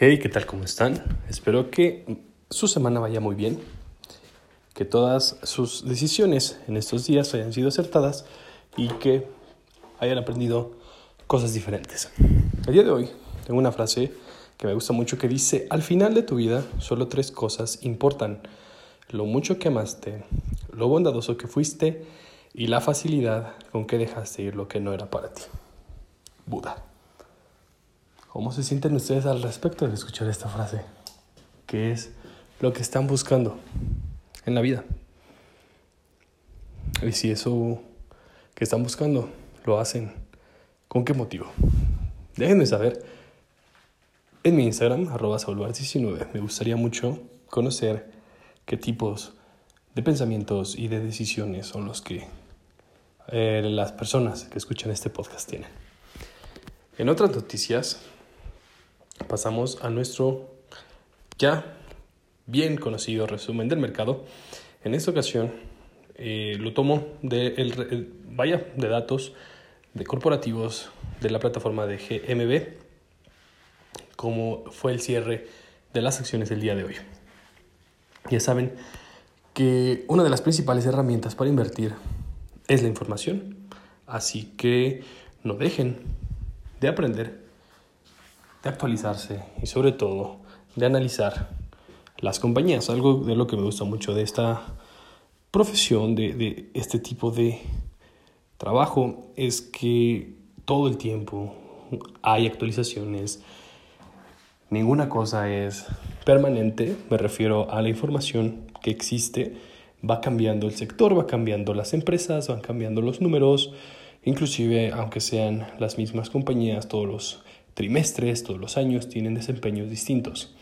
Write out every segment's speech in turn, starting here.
Hey, ¿qué tal? ¿Cómo están? Espero que su semana vaya muy bien, que todas sus decisiones en estos días hayan sido acertadas y que hayan aprendido cosas diferentes. El día de hoy tengo una frase que me gusta mucho que dice, al final de tu vida solo tres cosas importan, lo mucho que amaste, lo bondadoso que fuiste y la facilidad con que dejaste ir lo que no era para ti. Buda. ¿Cómo se sienten ustedes al respecto de escuchar esta frase? ¿Qué es lo que están buscando en la vida? Y si eso que están buscando lo hacen, ¿con qué motivo? Déjenme saber en mi Instagram, arroba 19 Me gustaría mucho conocer qué tipos de pensamientos y de decisiones son los que eh, las personas que escuchan este podcast tienen. En otras noticias, pasamos a nuestro ya bien conocido resumen del mercado. En esta ocasión eh, lo tomo de el, vaya de datos de corporativos de la plataforma de GMB, como fue el cierre de las acciones del día de hoy. Ya saben que una de las principales herramientas para invertir es la información, así que no dejen de aprender de actualizarse y sobre todo de analizar las compañías. Algo de lo que me gusta mucho de esta profesión, de, de este tipo de trabajo, es que todo el tiempo hay actualizaciones. Ninguna cosa es permanente, me refiero a la información que existe, va cambiando el sector, va cambiando las empresas, van cambiando los números, inclusive aunque sean las mismas compañías, todos los trimestres, todos los años, tienen desempeños distintos.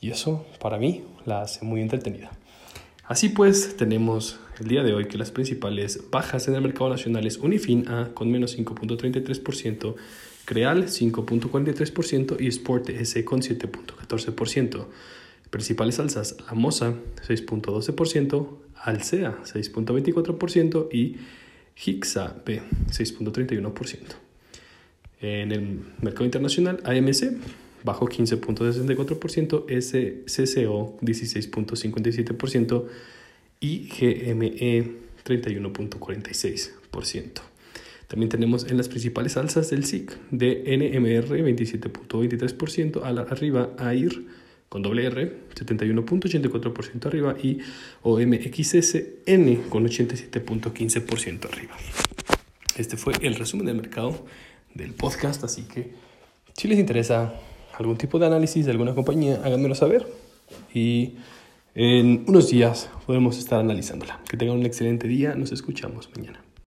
Y eso, para mí, la hace muy entretenida. Así pues, tenemos el día de hoy que las principales bajas en el mercado nacional es Unifin A con menos 5.33%, Creal 5.43% y Sport S con 7.14%. Principales alzas, La Moza 6.12%, Alcea 6.24% y Hixa B 6.31%. En el mercado internacional, AMC bajó 15.64%, SCCO 16.57% y GME 31.46%. También tenemos en las principales alzas del SIC de NMR 27.23% arriba, AIR con doble R 71.84% arriba y OMXSN con 87.15% arriba. Este fue el resumen del mercado del podcast, así que si les interesa algún tipo de análisis de alguna compañía, háganmelo saber y en unos días podemos estar analizándola. Que tengan un excelente día, nos escuchamos mañana.